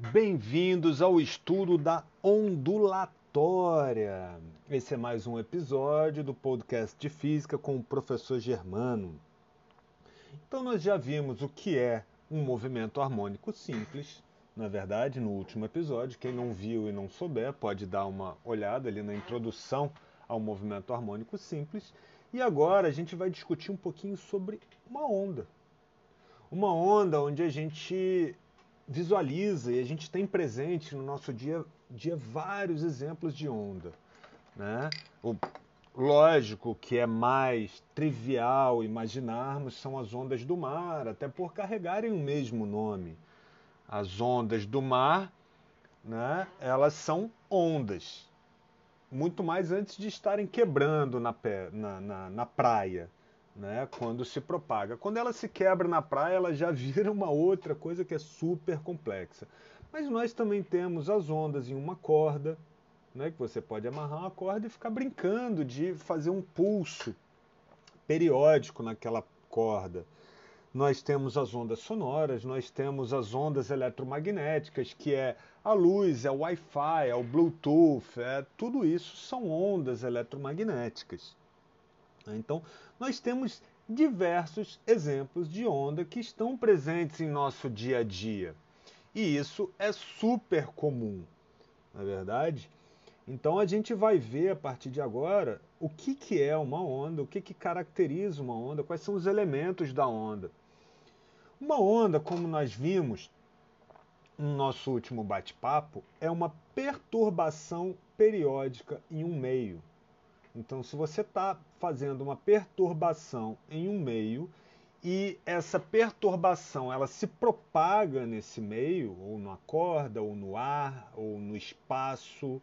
Bem-vindos ao estudo da ondulatória. Esse é mais um episódio do podcast de física com o professor Germano. Então, nós já vimos o que é um movimento harmônico simples. Na verdade, no último episódio, quem não viu e não souber pode dar uma olhada ali na introdução ao movimento harmônico simples. E agora a gente vai discutir um pouquinho sobre uma onda. Uma onda onde a gente visualiza e a gente tem presente no nosso dia, dia vários exemplos de onda. Né? O, lógico que é mais trivial imaginarmos são as ondas do mar, até por carregarem o mesmo nome. As ondas do mar, né, elas são ondas, muito mais antes de estarem quebrando na, na, na, na praia né, quando se propaga. Quando ela se quebra na praia, ela já vira uma outra coisa que é super complexa. Mas nós também temos as ondas em uma corda, né, que você pode amarrar uma corda e ficar brincando de fazer um pulso periódico naquela corda. Nós temos as ondas sonoras, nós temos as ondas eletromagnéticas, que é a luz, é o Wi-Fi, é o Bluetooth, é, tudo isso são ondas eletromagnéticas. Então, nós temos diversos exemplos de onda que estão presentes em nosso dia a dia. E isso é super comum, na é verdade? Então a gente vai ver a partir de agora o que, que é uma onda, o que, que caracteriza uma onda, quais são os elementos da onda. Uma onda, como nós vimos no nosso último bate-papo, é uma perturbação periódica em um meio. Então, se você está fazendo uma perturbação em um meio e essa perturbação ela se propaga nesse meio, ou na corda, ou no ar, ou no espaço,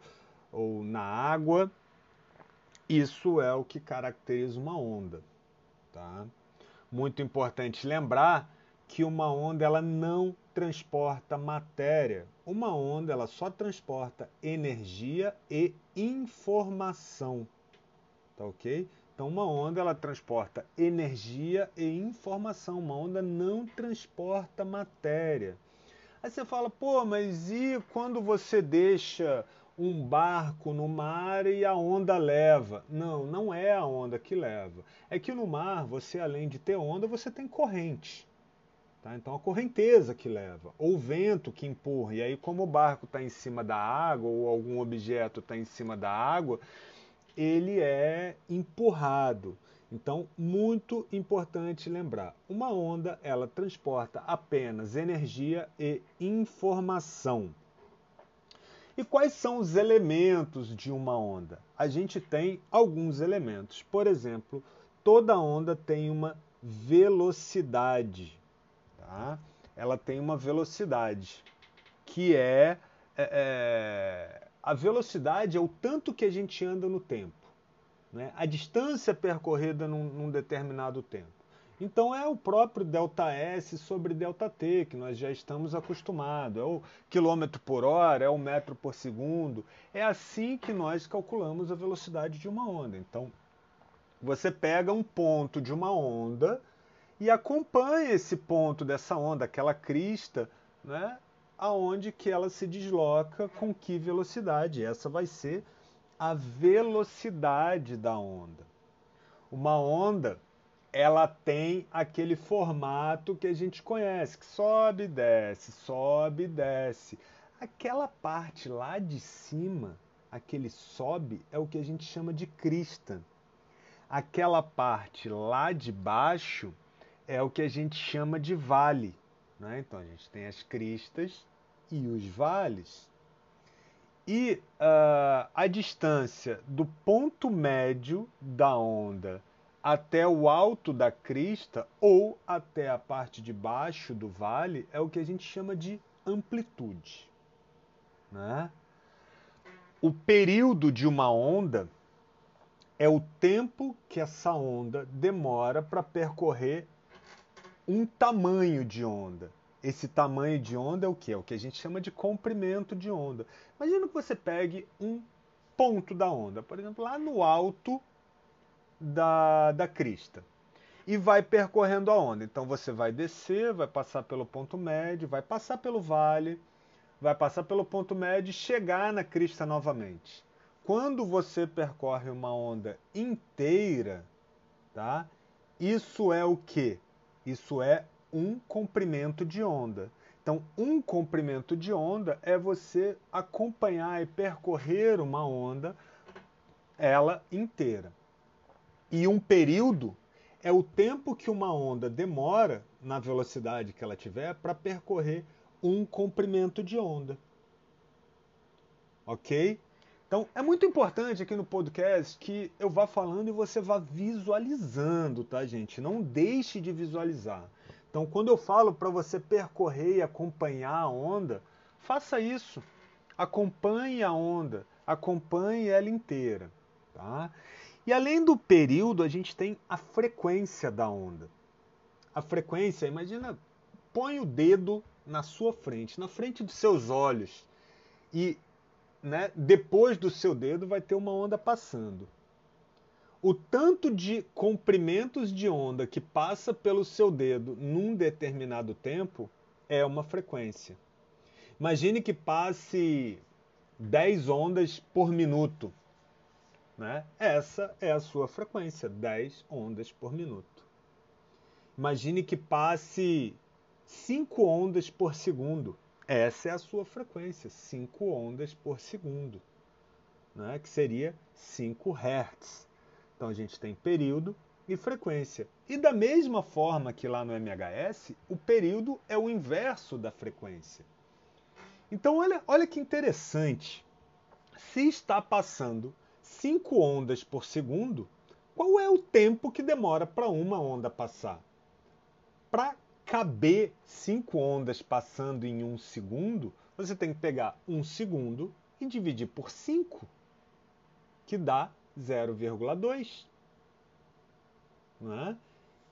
ou na água, isso é o que caracteriza uma onda. Tá? Muito importante lembrar que uma onda ela não transporta matéria. Uma onda ela só transporta energia e informação tá ok? Então uma onda ela transporta energia e informação, uma onda não transporta matéria. Aí você fala, pô, mas e quando você deixa um barco no mar e a onda leva? Não, não é a onda que leva. É que no mar, você além de ter onda, você tem corrente. Tá? Então a correnteza que leva, ou o vento que empurra. E aí, como o barco está em cima da água, ou algum objeto está em cima da água, ele é empurrado. Então, muito importante lembrar, uma onda ela transporta apenas energia e informação. E quais são os elementos de uma onda? A gente tem alguns elementos. Por exemplo, toda onda tem uma velocidade. Tá? Ela tem uma velocidade que é, é, é a velocidade é o tanto que a gente anda no tempo, né? a distância percorrida num, num determinado tempo. Então é o próprio ΔS sobre ΔT, que nós já estamos acostumados. É o quilômetro por hora, é o metro por segundo. É assim que nós calculamos a velocidade de uma onda. Então, você pega um ponto de uma onda e acompanha esse ponto dessa onda, aquela crista, né, aonde que ela se desloca com que velocidade. Essa vai ser a velocidade da onda. Uma onda, ela tem aquele formato que a gente conhece, que sobe desce, sobe desce. Aquela parte lá de cima, aquele sobe, é o que a gente chama de crista. Aquela parte lá de baixo é o que a gente chama de vale. Né? Então a gente tem as cristas e os vales. E uh, a distância do ponto médio da onda até o alto da crista ou até a parte de baixo do vale é o que a gente chama de amplitude. Né? O período de uma onda é o tempo que essa onda demora para percorrer um tamanho de onda. Esse tamanho de onda é o que? É o que a gente chama de comprimento de onda. Imagina que você pegue um ponto da onda, por exemplo, lá no alto da, da crista, e vai percorrendo a onda. Então você vai descer, vai passar pelo ponto médio, vai passar pelo vale, vai passar pelo ponto médio e chegar na crista novamente. Quando você percorre uma onda inteira, tá? Isso é o que? Isso é um comprimento de onda. Então, um comprimento de onda é você acompanhar e percorrer uma onda, ela inteira. E um período é o tempo que uma onda demora, na velocidade que ela tiver, para percorrer um comprimento de onda. Ok? Então, é muito importante aqui no podcast que eu vá falando e você vá visualizando, tá, gente? Não deixe de visualizar. Então, quando eu falo para você percorrer e acompanhar a onda, faça isso. Acompanhe a onda, acompanhe ela inteira. Tá? E além do período, a gente tem a frequência da onda. A frequência, imagina, põe o dedo na sua frente, na frente dos seus olhos, e né, depois do seu dedo vai ter uma onda passando o tanto de comprimentos de onda que passa pelo seu dedo num determinado tempo é uma frequência. Imagine que passe 10 ondas por minuto. Né? Essa é a sua frequência, 10 ondas por minuto. Imagine que passe 5 ondas por segundo. Essa é a sua frequência, 5 ondas por segundo, né? que seria 5 Hz. Então a gente tem período e frequência. E da mesma forma que lá no MHS, o período é o inverso da frequência. Então olha, olha que interessante. Se está passando 5 ondas por segundo, qual é o tempo que demora para uma onda passar? Para caber 5 ondas passando em um segundo, você tem que pegar um segundo e dividir por 5, que dá 0,2. É?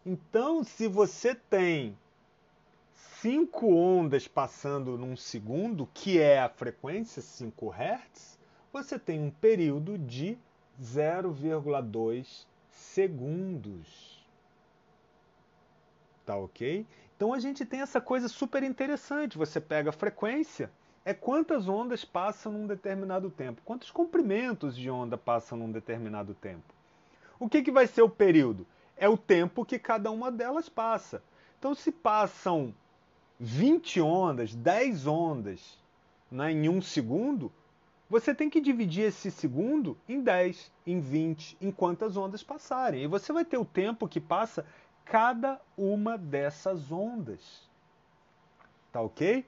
Então, se você tem 5 ondas passando num segundo, que é a frequência 5 Hz, você tem um período de 0,2 segundos. Tá ok? Então a gente tem essa coisa super interessante. Você pega a frequência é quantas ondas passam num determinado tempo, quantos comprimentos de onda passam num determinado tempo. O que, que vai ser o período? É o tempo que cada uma delas passa. Então, se passam 20 ondas, 10 ondas né, em um segundo, você tem que dividir esse segundo em 10, em 20, em quantas ondas passarem. E você vai ter o tempo que passa cada uma dessas ondas. Tá ok?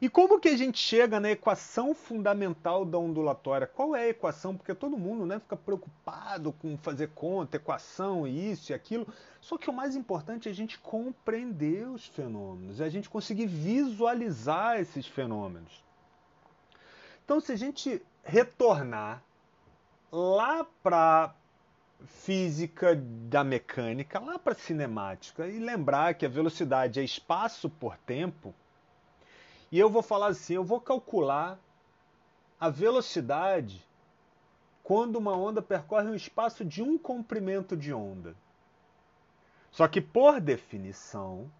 E como que a gente chega na equação fundamental da ondulatória? Qual é a equação? Porque todo mundo né, fica preocupado com fazer conta, equação, isso e aquilo. Só que o mais importante é a gente compreender os fenômenos, é a gente conseguir visualizar esses fenômenos. Então, se a gente retornar lá para física da mecânica, lá para cinemática, e lembrar que a velocidade é espaço por tempo, e eu vou falar assim: eu vou calcular a velocidade quando uma onda percorre um espaço de um comprimento de onda. Só que, por definição,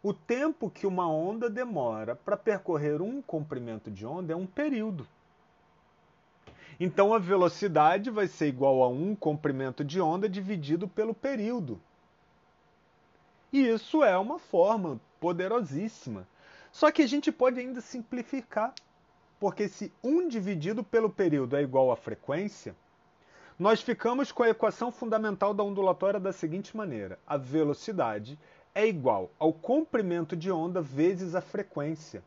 o tempo que uma onda demora para percorrer um comprimento de onda é um período. Então a velocidade vai ser igual a um comprimento de onda dividido pelo período. E isso é uma forma poderosíssima só que a gente pode ainda simplificar, porque se 1 dividido pelo período é igual à frequência, nós ficamos com a equação fundamental da ondulatória da seguinte maneira: a velocidade é igual ao comprimento de onda vezes a frequência.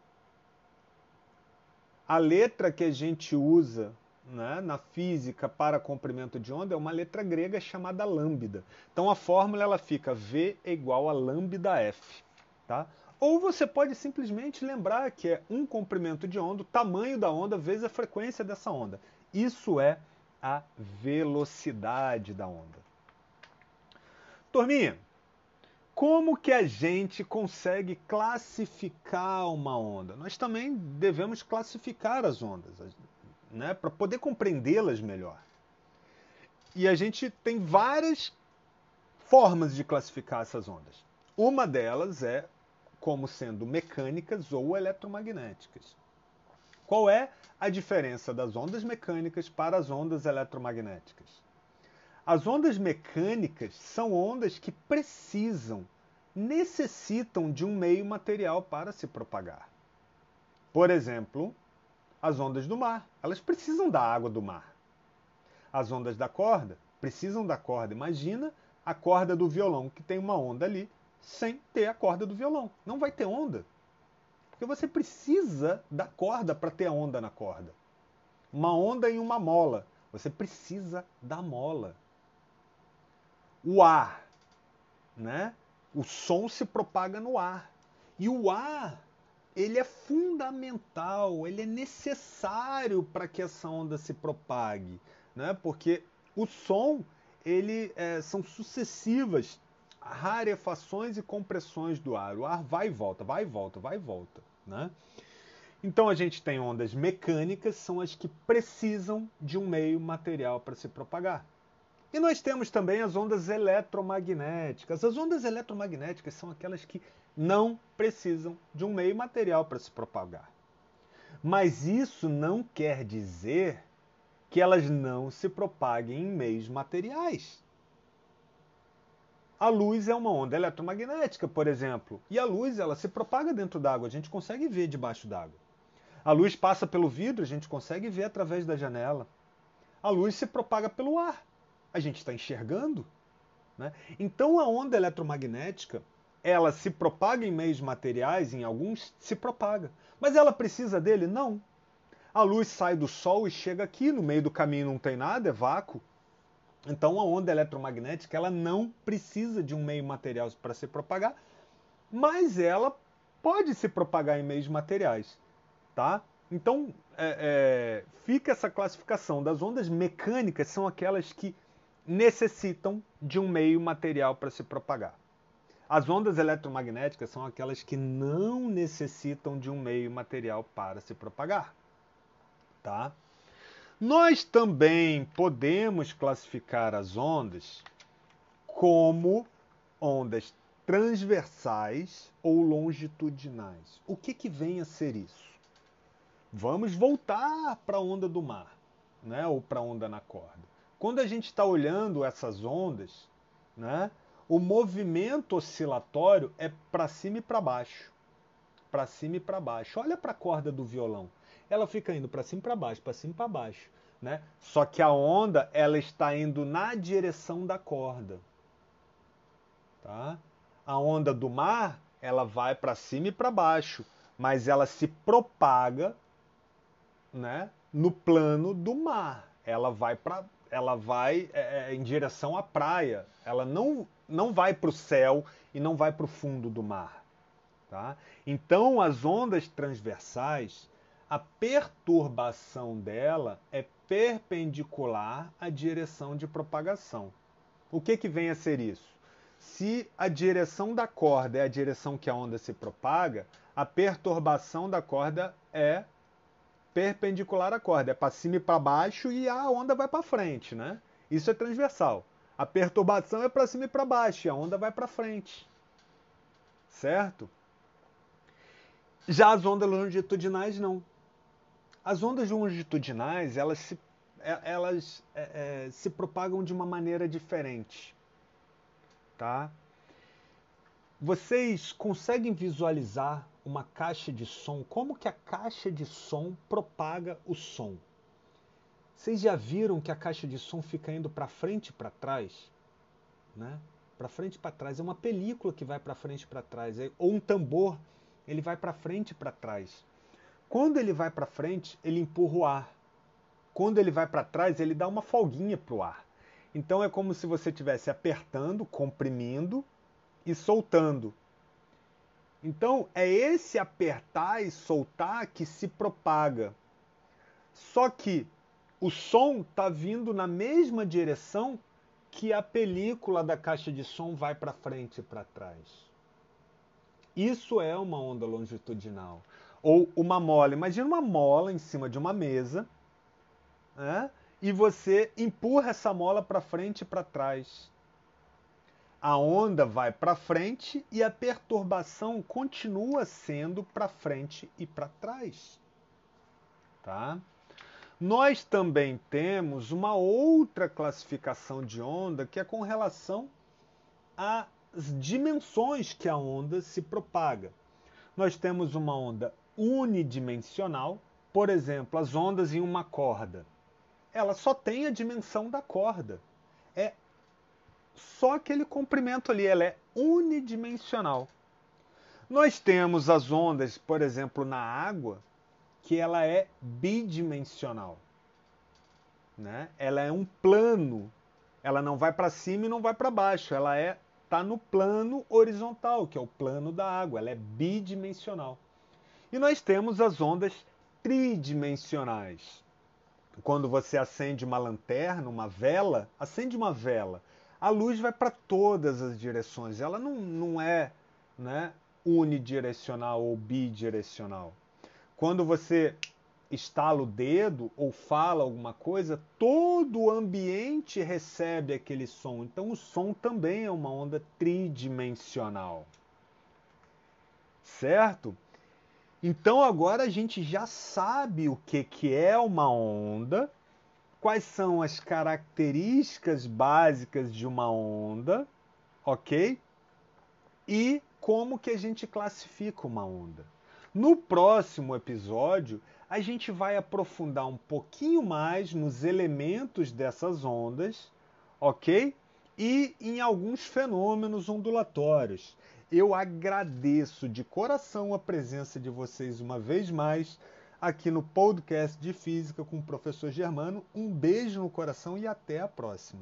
A letra que a gente usa né, na física para comprimento de onda é uma letra grega chamada lambda. Então a fórmula ela fica V é igual a lambda F. Tá? Ou você pode simplesmente lembrar que é um comprimento de onda, o tamanho da onda vezes a frequência dessa onda. Isso é a velocidade da onda. Turminha, como que a gente consegue classificar uma onda? Nós também devemos classificar as ondas, né, para poder compreendê-las melhor. E a gente tem várias formas de classificar essas ondas. Uma delas é como sendo mecânicas ou eletromagnéticas. Qual é a diferença das ondas mecânicas para as ondas eletromagnéticas? As ondas mecânicas são ondas que precisam, necessitam de um meio material para se propagar. Por exemplo, as ondas do mar, elas precisam da água do mar. As ondas da corda precisam da corda. Imagina a corda do violão, que tem uma onda ali, sem ter a corda do violão. Não vai ter onda. Porque você precisa da corda para ter a onda na corda. Uma onda em uma mola. Você precisa da mola. O ar, né? O som se propaga no ar. E o ar ele é fundamental, ele é necessário para que essa onda se propague, né? Porque o som ele é, são sucessivas rarefações e compressões do ar. O ar vai e volta, vai e volta, vai e volta, né? Então a gente tem ondas mecânicas, são as que precisam de um meio material para se propagar. E nós temos também as ondas eletromagnéticas. As ondas eletromagnéticas são aquelas que não precisam de um meio material para se propagar. Mas isso não quer dizer que elas não se propaguem em meios materiais. A luz é uma onda eletromagnética, por exemplo, e a luz ela se propaga dentro d'água, a gente consegue ver debaixo d'água. A luz passa pelo vidro, a gente consegue ver através da janela. A luz se propaga pelo ar, a gente está enxergando. Né? Então a onda eletromagnética ela se propaga em meios materiais, em alguns se propaga. Mas ela precisa dele? Não. A luz sai do Sol e chega aqui, no meio do caminho não tem nada, é vácuo. Então a onda eletromagnética ela não precisa de um meio material para se propagar, mas ela pode se propagar em meios materiais, tá? Então é, é, fica essa classificação das ondas mecânicas são aquelas que necessitam de um meio material para se propagar. As ondas eletromagnéticas são aquelas que não necessitam de um meio material para se propagar. Tá? Nós também podemos classificar as ondas como ondas transversais ou longitudinais. O que, que vem a ser isso? Vamos voltar para a onda do mar, né? ou para a onda na corda. Quando a gente está olhando essas ondas, né? O movimento oscilatório é para cima e para baixo. Para cima e para baixo. Olha para a corda do violão. Ela fica indo para cima e para baixo, para cima e para baixo, né? Só que a onda ela está indo na direção da corda. Tá? A onda do mar, ela vai para cima e para baixo, mas ela se propaga, né, no plano do mar. Ela vai para ela vai é, é, em direção à praia. Ela não, não vai para o céu e não vai para o fundo do mar. Tá? Então, as ondas transversais, a perturbação dela é perpendicular à direção de propagação. O que, que vem a ser isso? Se a direção da corda é a direção que a onda se propaga, a perturbação da corda é perpendicular à corda, é para cima e para baixo e a onda vai para frente, né? Isso é transversal. A perturbação é para cima e para baixo e a onda vai para frente. Certo? Já as ondas longitudinais não. As ondas longitudinais, elas se, é, elas, é, é, se propagam de uma maneira diferente. Tá? Vocês conseguem visualizar uma caixa de som, como que a caixa de som propaga o som. Vocês já viram que a caixa de som fica indo para frente e para trás? Né? Para frente e para trás. É uma película que vai para frente e para trás. É, ou um tambor, ele vai para frente e para trás. Quando ele vai para frente, ele empurra o ar. Quando ele vai para trás, ele dá uma folguinha para o ar. Então é como se você estivesse apertando, comprimindo e soltando. Então, é esse apertar e soltar que se propaga. Só que o som está vindo na mesma direção que a película da caixa de som vai para frente e para trás. Isso é uma onda longitudinal. Ou uma mola. Imagina uma mola em cima de uma mesa né? e você empurra essa mola para frente e para trás. a onda vai para frente e a perturbação continua sendo para frente e para trás. Tá? Nós também temos uma outra classificação de onda que é com relação às dimensões que a onda se propaga. Nós temos uma onda unidimensional, por exemplo, as ondas em uma corda. Ela só tem a dimensão da corda. É só aquele comprimento ali, ela é unidimensional. Nós temos as ondas, por exemplo, na água, que ela é bidimensional. Né? Ela é um plano. Ela não vai para cima e não vai para baixo. Ela é tá no plano horizontal, que é o plano da água. Ela é bidimensional. E nós temos as ondas tridimensionais. Quando você acende uma lanterna, uma vela, acende uma vela a luz vai para todas as direções. Ela não, não é né, unidirecional ou bidirecional. Quando você estala o dedo ou fala alguma coisa, todo o ambiente recebe aquele som. Então o som também é uma onda tridimensional. Certo? Então agora a gente já sabe o que, que é uma onda quais são as características básicas de uma onda, ok? E como que a gente classifica uma onda. No próximo episódio, a gente vai aprofundar um pouquinho mais nos elementos dessas ondas, ok? E em alguns fenômenos ondulatórios. Eu agradeço de coração a presença de vocês uma vez mais aqui no podcast de Física com o professor Germano. Um beijo no coração e até a próxima.